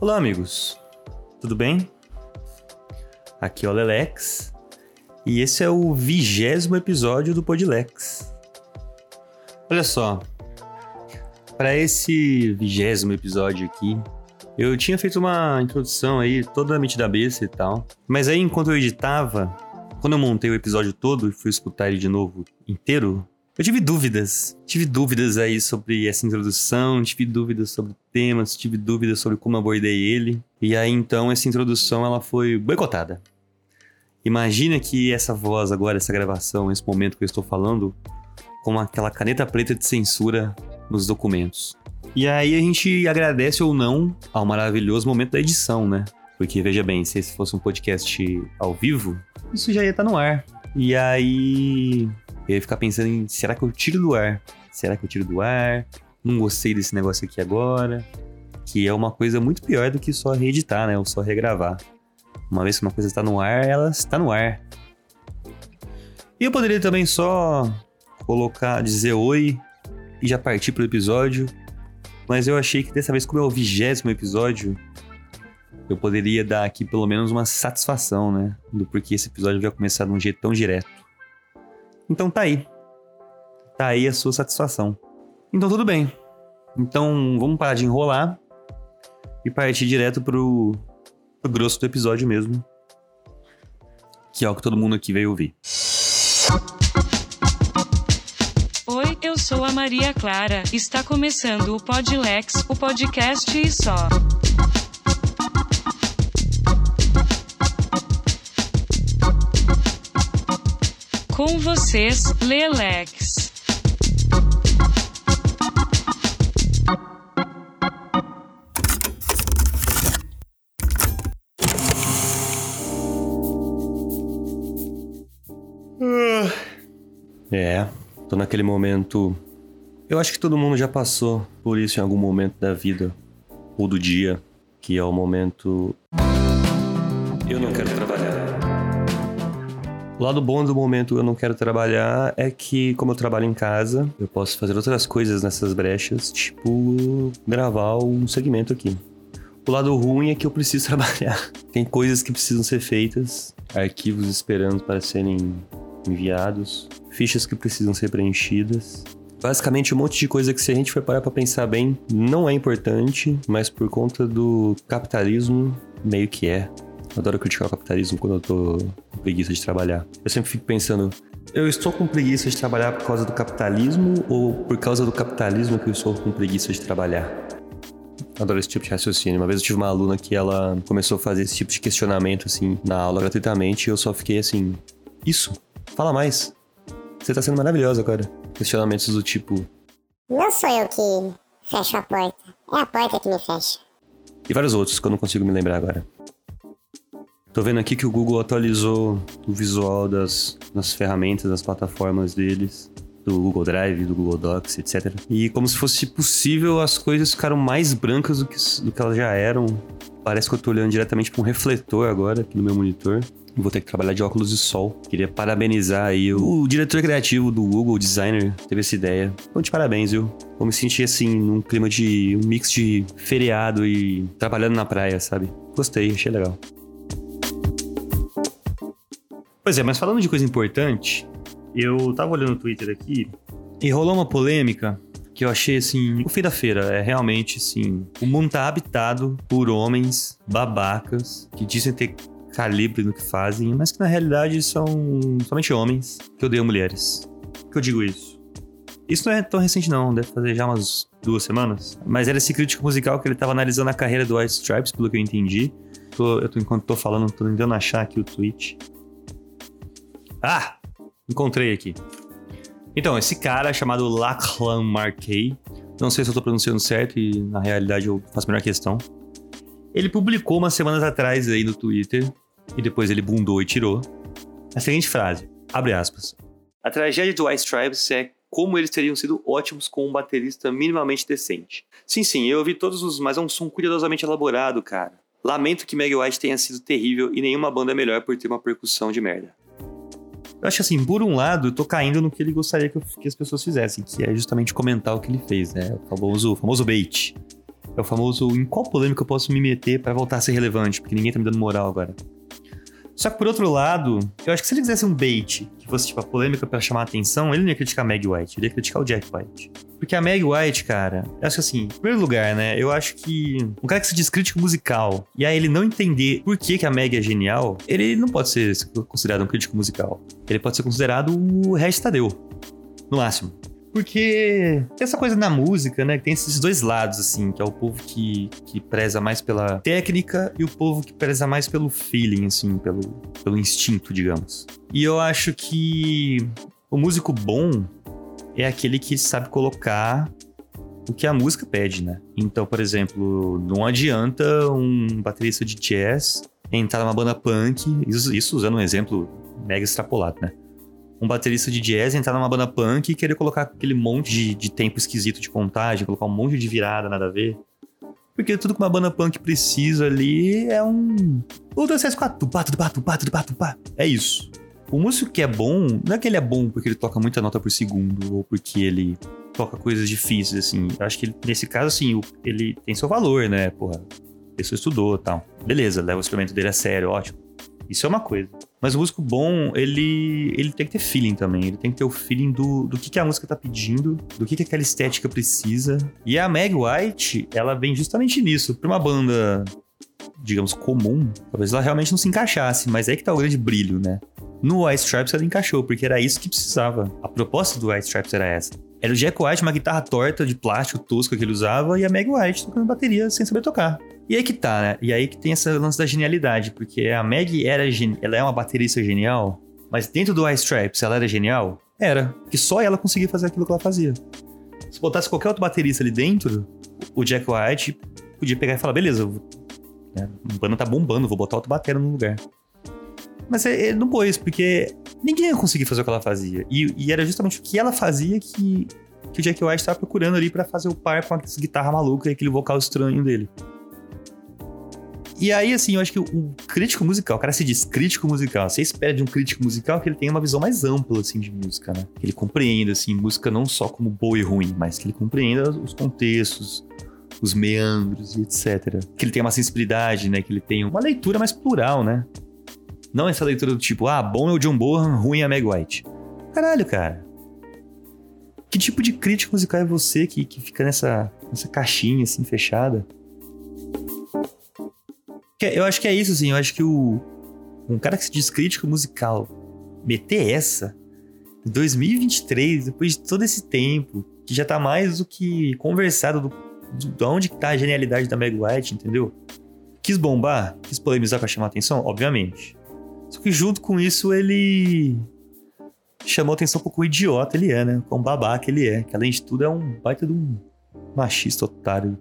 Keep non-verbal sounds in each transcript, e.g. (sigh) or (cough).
Olá, amigos. Tudo bem? Aqui é o Lelex e esse é o vigésimo episódio do Podlex. Olha só, para esse vigésimo episódio aqui, eu tinha feito uma introdução aí toda mente da cabeça e tal, mas aí enquanto eu editava, quando eu montei o episódio todo e fui escutar ele de novo inteiro, eu tive dúvidas. Tive dúvidas aí sobre essa introdução, tive dúvidas sobre temas, tive dúvidas sobre como abordei ele. E aí então essa introdução ela foi boicotada. Imagina que essa voz agora, essa gravação, esse momento que eu estou falando, com aquela caneta preta de censura nos documentos. E aí a gente agradece ou não ao maravilhoso momento da edição, né? Porque veja bem, se esse fosse um podcast ao vivo, isso já ia estar no ar. E aí ia ficar pensando em será que eu tiro do ar? Será que eu tiro do ar? Não gostei desse negócio aqui agora. Que é uma coisa muito pior do que só reeditar, né? Ou só regravar. Uma vez que uma coisa está no ar, ela está no ar. E eu poderia também só colocar, dizer oi e já partir pro episódio. Mas eu achei que dessa vez, como é o vigésimo episódio, eu poderia dar aqui pelo menos uma satisfação, né? Do porquê esse episódio vai começar de um jeito tão direto. Então tá aí. Tá aí a sua satisfação. Então tudo bem. Então vamos parar de enrolar e partir direto pro, pro grosso do episódio mesmo. Que é o que todo mundo aqui veio ouvir. Oi, eu sou a Maria Clara. Está começando o Podlex, o podcast e só. Com vocês, Lelex. É, tô naquele momento. Eu acho que todo mundo já passou por isso em algum momento da vida ou do dia, que é o momento. Eu não quero trabalhar. O lado bom do momento eu não quero trabalhar é que, como eu trabalho em casa, eu posso fazer outras coisas nessas brechas, tipo gravar um segmento aqui. O lado ruim é que eu preciso (laughs) trabalhar. Tem coisas que precisam ser feitas, arquivos esperando para serem enviados, fichas que precisam ser preenchidas. Basicamente, um monte de coisa que, se a gente for parar pra pensar bem, não é importante, mas por conta do capitalismo, meio que é. Adoro criticar o capitalismo quando eu tô preguiça de trabalhar. Eu sempre fico pensando, eu estou com preguiça de trabalhar por causa do capitalismo ou por causa do capitalismo que eu estou com preguiça de trabalhar? Adoro esse tipo de raciocínio. Uma vez eu tive uma aluna que ela começou a fazer esse tipo de questionamento, assim, na aula gratuitamente, e eu só fiquei assim, isso, fala mais. Você tá sendo maravilhosa agora. Questionamentos do tipo, Não sou eu que fecho a porta. É a porta que me fecha. e vários outros que eu não consigo me lembrar agora. Tô vendo aqui que o Google atualizou o visual das, das ferramentas, das plataformas deles, do Google Drive, do Google Docs, etc. E como se fosse possível, as coisas ficaram mais brancas do que, do que elas já eram. Parece que eu tô olhando diretamente para um refletor agora aqui no meu monitor. Vou ter que trabalhar de óculos de sol. Queria parabenizar aí o, o diretor criativo do Google, o designer, teve essa ideia. Então, de parabéns, viu? Vou me sentir assim, num clima de. um mix de feriado e trabalhando na praia, sabe? Gostei, achei legal. Pois é, mas falando de coisa importante, eu tava olhando o Twitter aqui e rolou uma polêmica que eu achei assim, o fim da feira é realmente assim, o mundo tá habitado por homens babacas que dizem ter calibre no que fazem, mas que na realidade são somente homens que odeiam mulheres. Por que eu digo isso? Isso não é tão recente não, deve fazer já umas duas semanas. Mas era esse crítico musical que ele tava analisando a carreira do White Stripes, pelo que eu entendi. Tô, eu tô, enquanto tô falando, tô tentando achar aqui o tweet. Ah! Encontrei aqui. Então, esse cara chamado Lachlan Marquet, não sei se eu tô pronunciando certo e na realidade eu faço a menor questão. Ele publicou umas semanas atrás aí no Twitter, e depois ele bundou e tirou, a seguinte frase, abre aspas. A tragédia do White Stripes é como eles teriam sido ótimos com um baterista minimamente decente. Sim, sim, eu ouvi todos os, mas é um som cuidadosamente elaborado, cara. Lamento que Meg White tenha sido terrível e nenhuma banda é melhor por ter uma percussão de merda. Eu acho assim, por um lado, eu tô caindo no que ele gostaria que, eu- que as pessoas fizessem, que é justamente comentar o que ele fez, né? O famoso, o famoso bait. É o famoso em qual polêmica eu posso me meter pra voltar a ser relevante, porque ninguém tá me dando moral agora. Só que por outro lado, eu acho que se ele quisesse um bait, que fosse tipo a polêmica pra chamar a atenção, ele não ia criticar a Meg White, ele ia criticar o Jack White. Porque a Meg White, cara, eu acho que assim, em primeiro lugar, né, eu acho que um cara que se diz crítico musical, e aí ele não entender por que, que a Meg é genial, ele não pode ser considerado um crítico musical. Ele pode ser considerado o Regis Tadeu, no máximo. Porque tem essa coisa na música, né? Que tem esses dois lados, assim, que é o povo que, que preza mais pela técnica e o povo que preza mais pelo feeling, assim, pelo, pelo instinto, digamos. E eu acho que o músico bom é aquele que sabe colocar o que a música pede, né? Então, por exemplo, não adianta um baterista de jazz entrar numa banda punk, isso, isso usando um exemplo mega extrapolado, né? Um baterista de jazz entrar numa banda punk e querer colocar aquele monte de, de tempo esquisito de contagem, colocar um monte de virada, nada a ver. Porque tudo que uma banda punk precisa ali é um. O 264, tupá, tupá, tupá. É isso. O músico que é bom, não é que ele é bom porque ele toca muita nota por segundo, ou porque ele toca coisas difíceis, assim. Eu acho que ele, nesse caso, assim, ele tem seu valor, né? Porra, a pessoa estudou tal. Beleza, leva o instrumento dele a sério, ótimo. Isso é uma coisa. Mas o músico bom, ele, ele tem que ter feeling também. Ele tem que ter o feeling do, do que, que a música tá pedindo, do que, que aquela estética precisa. E a Meg White, ela vem justamente nisso. Pra uma banda, digamos, comum, talvez ela realmente não se encaixasse, mas é que tá o grande brilho, né? No White Stripes ela encaixou, porque era isso que precisava. A proposta do White Stripes era essa. Era o Jack White, uma guitarra torta de plástico tosca que ele usava, e a Meg White tocando bateria sem saber tocar. E aí que tá, né? E aí que tem esse lance da genialidade, porque a Meg era ela é uma baterista genial, mas dentro do Ice Stripes ela era genial? Era. Que só ela conseguia fazer aquilo que ela fazia. Se botasse qualquer outro baterista ali dentro, o Jack White podia pegar e falar, beleza, né, o banda tá bombando, vou botar outro batera no lugar. Mas ele não pôs, porque ninguém ia conseguir fazer o que ela fazia. E, e era justamente o que ela fazia que, que o Jack White estava procurando ali para fazer o par com a guitarra maluca e aquele vocal estranho dele. E aí, assim, eu acho que o crítico musical, o cara se diz crítico musical, você espera de um crítico musical que ele tenha uma visão mais ampla, assim, de música, né? Que ele compreenda, assim, música não só como boa e ruim, mas que ele compreenda os contextos, os meandros e etc. Que ele tenha uma sensibilidade, né? Que ele tenha uma leitura mais plural, né? Não essa leitura do tipo, ah, bom é o John Bohan, ruim é a Meg White. Caralho, cara. Que tipo de crítico musical é você que, que fica nessa, nessa caixinha, assim, fechada? Eu acho que é isso, assim. Eu acho que o. Um cara que se diz crítico musical meter essa em 2023, depois de todo esse tempo, que já tá mais do que conversado do, do, de onde que tá a genialidade da Meg White, entendeu? Quis bombar, quis polemizar pra chamar atenção, obviamente. Só que junto com isso ele chamou atenção pro quão idiota ele é, né? Quão babaca ele é. Que além de tudo é um baita de um machista otário.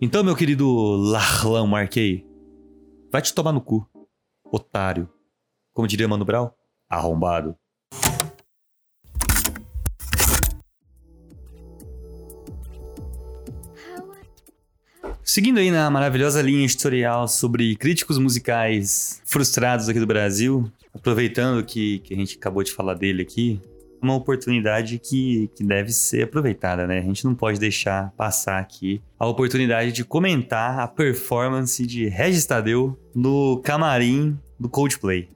Então, meu querido Larlan Marquei, Vai te tomar no cu, otário. Como diria Mano Brown, arrombado. Seguindo aí na maravilhosa linha editorial sobre críticos musicais frustrados aqui do Brasil, aproveitando que, que a gente acabou de falar dele aqui, uma oportunidade que, que deve ser aproveitada, né? A gente não pode deixar passar aqui a oportunidade de comentar a performance de Regis Tadeu no camarim do Coldplay.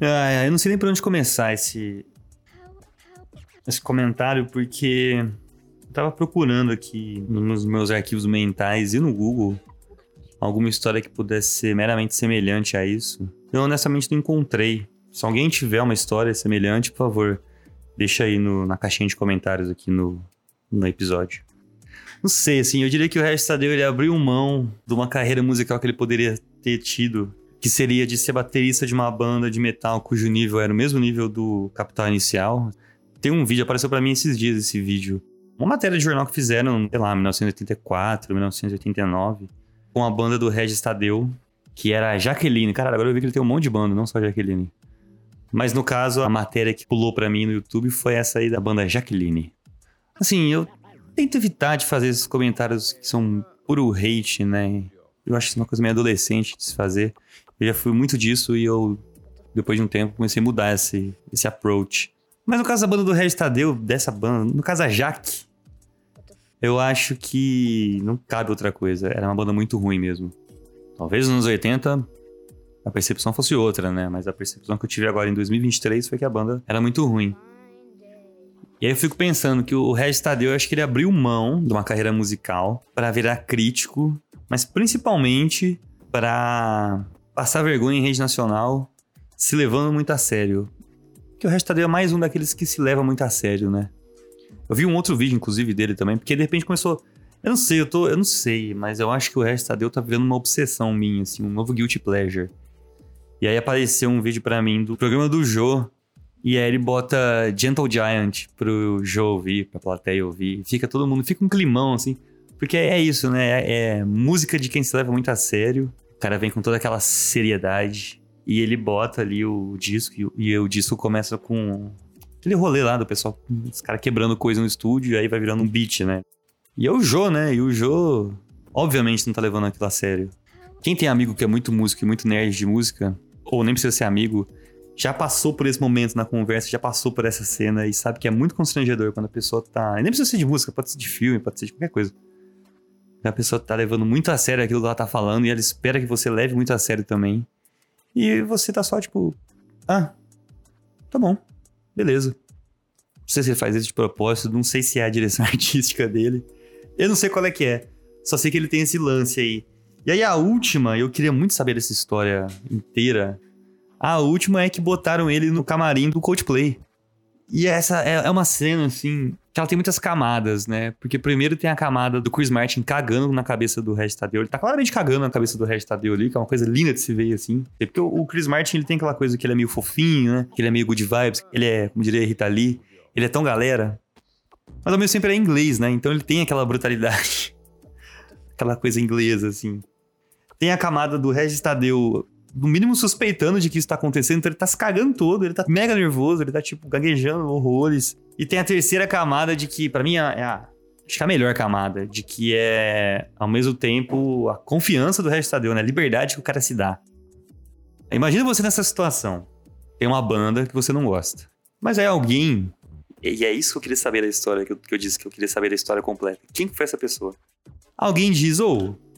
Ah, eu não sei nem por onde começar esse, esse comentário, porque eu tava procurando aqui nos meus arquivos mentais e no Google alguma história que pudesse ser meramente semelhante a isso. Eu honestamente não encontrei. Se alguém tiver uma história semelhante, por favor, deixa aí no, na caixinha de comentários aqui no, no episódio. Não sei, assim, eu diria que o Regis Tadeu ele abriu mão de uma carreira musical que ele poderia ter tido, que seria de ser baterista de uma banda de metal cujo nível era o mesmo nível do Capital Inicial. Tem um vídeo, apareceu para mim esses dias esse vídeo. Uma matéria de jornal que fizeram, sei lá, 1984, 1989, com a banda do Regis Tadeu, que era a Jaqueline. Cara, agora eu vi que ele tem um monte de banda, não só a Jaqueline. Mas no caso, a matéria que pulou para mim no YouTube foi essa aí da banda Jaqueline. Assim, eu tento evitar de fazer esses comentários que são puro hate, né? Eu acho isso uma coisa meio adolescente de se fazer. Eu já fui muito disso e eu, depois de um tempo, comecei a mudar esse, esse approach. Mas no caso da banda do Regis Tadeu, dessa banda, no caso a Jaque, Eu acho que não cabe outra coisa. Era uma banda muito ruim mesmo. Talvez nos anos 80 a percepção fosse outra, né? Mas a percepção que eu tive agora em 2023 foi que a banda era muito ruim. E aí eu fico pensando que o Regis Tadeu, eu acho que ele abriu mão de uma carreira musical para virar crítico, mas principalmente para passar vergonha em rede nacional, se levando muito a sério. Que o Regis Tadeu é mais um daqueles que se leva muito a sério, né? Eu vi um outro vídeo, inclusive, dele também, porque de repente começou. Eu não sei, eu tô. Eu não sei, mas eu acho que o Regis Tadeu tá vendo uma obsessão minha, assim, um novo Guilty Pleasure. E aí apareceu um vídeo para mim do programa do Joe, e aí ele bota Gentle Giant pro Joe ouvir, pra plateia ouvir. Fica todo mundo, fica um climão, assim. Porque é isso, né? É, é música de quem se leva muito a sério. O cara vem com toda aquela seriedade. E ele bota ali o disco, e, e o disco começa com aquele rolê lá do pessoal, os caras quebrando coisa no estúdio, e aí vai virando um beat, né? E é o Joe, né? E o Joe, obviamente, não tá levando aquilo a sério. Quem tem amigo que é muito músico e muito nerd de música, ou nem precisa ser amigo, já passou por esse momento na conversa, já passou por essa cena e sabe que é muito constrangedor quando a pessoa tá. Nem precisa ser de música, pode ser de filme, pode ser de qualquer coisa. A pessoa tá levando muito a sério aquilo que ela tá falando e ela espera que você leve muito a sério também. E você tá só tipo. Ah, tá bom, beleza. Não sei se ele faz isso de propósito, não sei se é a direção (laughs) artística dele. Eu não sei qual é que é. Só sei que ele tem esse lance aí. E aí a última, eu queria muito saber dessa história inteira a última é que botaram ele no camarim do Coldplay. E essa é, é uma cena, assim, que ela tem muitas camadas, né? Porque primeiro tem a camada do Chris Martin cagando na cabeça do Regis Tadeu. Ele tá claramente cagando na cabeça do Regis Tadeu ali, que é uma coisa linda de se ver, assim. Porque o Chris Martin, ele tem aquela coisa que ele é meio fofinho, né? Que ele é meio good vibes, ele é, como diria Rita Lee, ele é tão galera. Mas ao mesmo tempo ele é inglês, né? Então ele tem aquela brutalidade. (laughs) aquela coisa inglesa, assim. Tem a camada do Regis Tadeu no mínimo suspeitando de que isso tá acontecendo, então ele tá se cagando todo, ele tá mega nervoso, ele tá, tipo, gaguejando horrores. E tem a terceira camada de que, para mim, é a, acho que é a melhor camada, de que é, ao mesmo tempo, a confiança do resto Tadeu, né? A liberdade que o cara se dá. Imagina você nessa situação. Tem uma banda que você não gosta. Mas aí alguém. E é isso que eu queria saber da história, que eu, que eu disse que eu queria saber da história completa. Quem foi essa pessoa? Alguém diz, ou. Oh,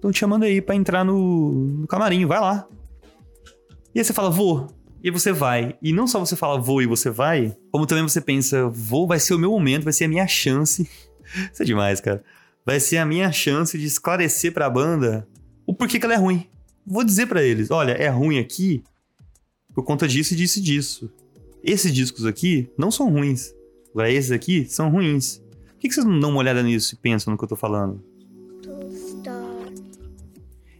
Estão te chamando aí para entrar no, no camarim, vai lá. E aí você fala, vou. E você vai. E não só você fala vou e você vai, como também você pensa, vou, vai ser o meu momento, vai ser a minha chance. (laughs) Isso é demais, cara. Vai ser a minha chance de esclarecer pra banda o porquê que ela é ruim. Vou dizer para eles, olha, é ruim aqui por conta disso e disso e disso. Esses discos aqui não são ruins. Agora esses aqui são ruins. Por que, que vocês não dão uma olhada nisso e pensam no que eu tô falando?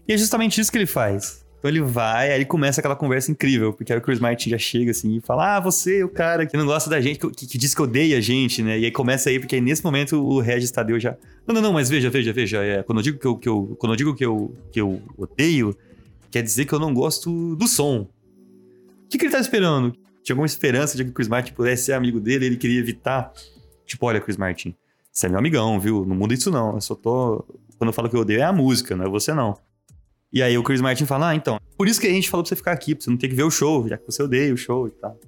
E é justamente isso que ele faz. Então ele vai, aí começa aquela conversa incrível, porque aí o Chris Martin já chega assim e fala: Ah, você, o cara que não gosta da gente, que, que diz que odeia a gente, né? E aí começa aí, porque aí nesse momento o Regis Tadeu já. Não, não, não, mas veja, veja, veja. É, quando eu digo que eu, que eu, quando eu, digo que eu, que eu odeio, quer dizer que eu não gosto do som. O que, que ele tá esperando? Tinha alguma esperança de que o Chris Martin pudesse ser amigo dele, ele queria evitar. Tipo, olha, Chris Martin, você é meu amigão, viu? Não muda isso não. Eu só tô. Quando eu falo que eu odeio é a música, não é você não. E aí o Chris Martin fala, ah, então, por isso que a gente falou pra você ficar aqui, pra você não ter que ver o show, já que você odeia o show e tal.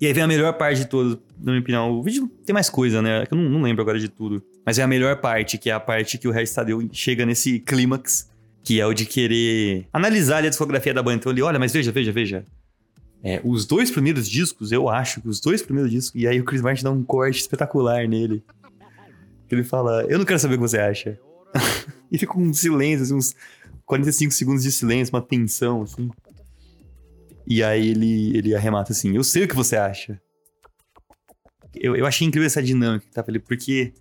E aí vem a melhor parte de tudo, na minha opinião. O vídeo tem mais coisa, né? É que eu não, não, lembro agora de tudo. Mas é a melhor parte, que é a parte que o Regis Tadeu chega nesse clímax, que é o de querer analisar a discografia da banda. Então ele, olha, mas veja, veja, veja. É, os dois primeiros discos, eu acho que os dois primeiros discos, e aí o Chris Martin dá um corte espetacular nele. Ele fala, eu não quero saber o que você acha. (laughs) e fica um silêncio, assim, uns 45 segundos de silêncio, uma tensão, assim. E aí ele, ele arremata assim: Eu sei o que você acha. Eu, eu achei incrível essa dinâmica que tava ali, porque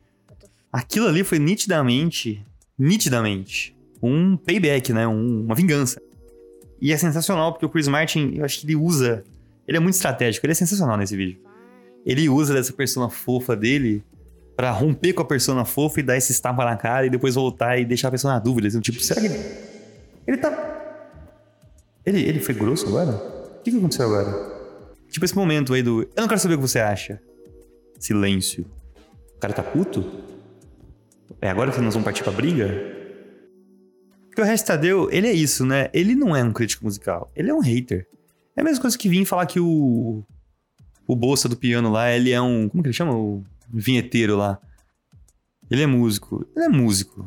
aquilo ali foi nitidamente, nitidamente, um payback, né? Um, uma vingança. E é sensacional, porque o Chris Martin, eu acho que ele usa. Ele é muito estratégico, ele é sensacional nesse vídeo. Ele usa dessa persona fofa dele para romper com a persona fofa e dar esse tapa na cara e depois voltar e deixar a pessoa na dúvida. Assim, tipo, será que ele. Ele tá. Ele, ele foi grosso agora? O que, que aconteceu agora? Tipo esse momento aí do. Eu não quero saber o que você acha. Silêncio. O cara tá puto? É agora que nós vamos partir pra briga? Porque o Regis Tadeu, ele é isso, né? Ele não é um crítico musical. Ele é um hater. É a mesma coisa que vir falar que o. O Bolsa do piano lá, ele é um. Como que ele chama? O vinheteiro lá. Ele é músico. Ele é músico.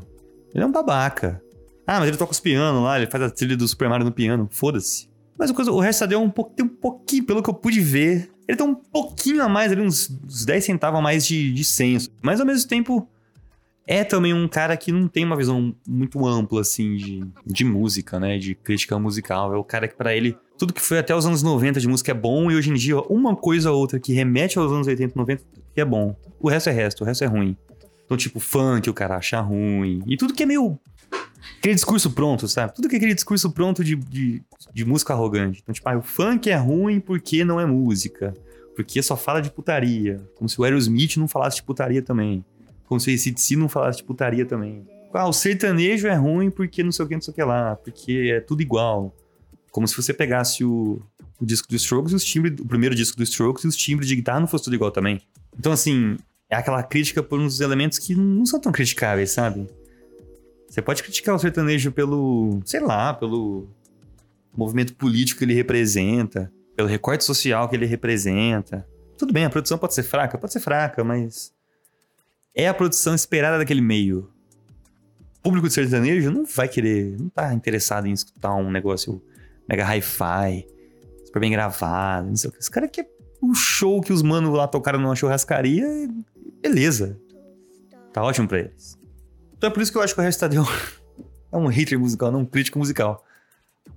Ele é um babaca. Ah, mas ele toca os pianos lá, ele faz a trilha do Super Mario no piano. Foda-se. Mas coisa, o resto é um, pouco, tem um pouquinho, pelo que eu pude ver, ele tem um pouquinho a mais ali, uns, uns 10 centavos a mais de, de senso. Mas ao mesmo tempo, é também um cara que não tem uma visão muito ampla, assim, de, de música, né? De crítica musical. É o cara que, para ele, tudo que foi até os anos 90 de música é bom, e hoje em dia, uma coisa ou outra que remete aos anos 80 90 é bom. O resto é resto, o resto é ruim. Então, tipo, funk o cara acha ruim. E tudo que é meio. Aquele discurso pronto, sabe? Tudo que é aquele discurso pronto de, de, de música arrogante. Então, tipo, ah, o funk é ruim porque não é música. Porque só fala de putaria. Como se o Aerosmith não falasse de putaria também. Como se o ACDC não falasse de putaria também. Ah, o sertanejo é ruim porque não sei o que, não sei o que lá. Porque é tudo igual. Como se você pegasse o, o disco do Strokes e os timbres... O primeiro disco do Strokes e os timbres de guitarra não fosse tudo igual também. Então, assim, é aquela crítica por uns elementos que não são tão criticáveis, sabe? Você pode criticar o sertanejo pelo, sei lá, pelo movimento político que ele representa, pelo recorte social que ele representa. Tudo bem, a produção pode ser fraca, pode ser fraca, mas é a produção esperada daquele meio. O público de sertanejo não vai querer, não tá interessado em escutar um negócio mega hi-fi, super bem gravado, não sei o que. Esse cara quer o show que os manos lá tocaram numa churrascaria beleza. Tá ótimo pra eles. Então é por isso que eu acho que o Harry Tadeu (laughs) é um hater musical, não um crítico musical.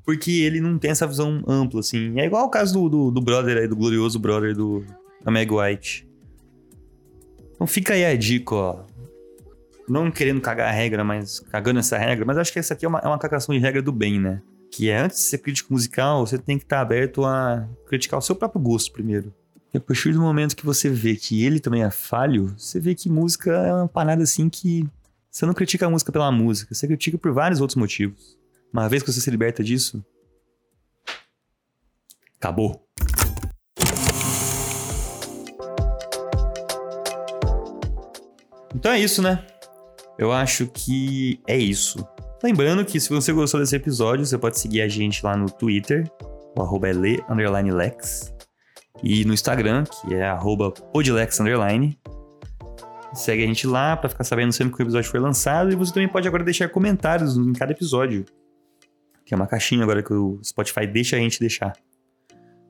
Porque ele não tem essa visão ampla, assim. É igual o caso do, do, do brother aí, do glorioso brother do, da Meg White. Então fica aí a dica, ó. Não querendo cagar a regra, mas cagando essa regra. Mas acho que essa aqui é uma, é uma cagação de regra do bem, né? Que é antes de ser crítico musical, você tem que estar aberto a criticar o seu próprio gosto primeiro. E a partir do momento que você vê que ele também é falho, você vê que música é uma parada assim que. Você não critica a música pela música, você critica por vários outros motivos. Uma vez que você se liberta disso. Acabou. Então é isso, né? Eu acho que é isso. Lembrando que se você gostou desse episódio, você pode seguir a gente lá no Twitter, o arroba é Lex. E no Instagram, que é podlex Segue a gente lá para ficar sabendo sempre que o episódio foi lançado. E você também pode agora deixar comentários em cada episódio. Tem uma caixinha agora que o Spotify deixa a gente deixar.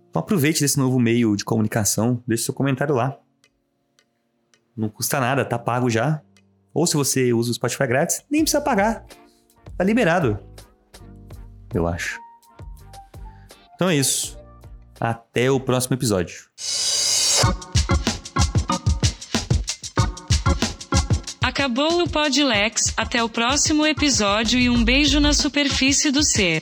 Então aproveite desse novo meio de comunicação, deixe seu comentário lá. Não custa nada, tá pago já. Ou se você usa o Spotify grátis, nem precisa pagar. Tá liberado. Eu acho. Então é isso. Até o próximo episódio. Acabou o Podlex, até o próximo episódio e um beijo na superfície do ser.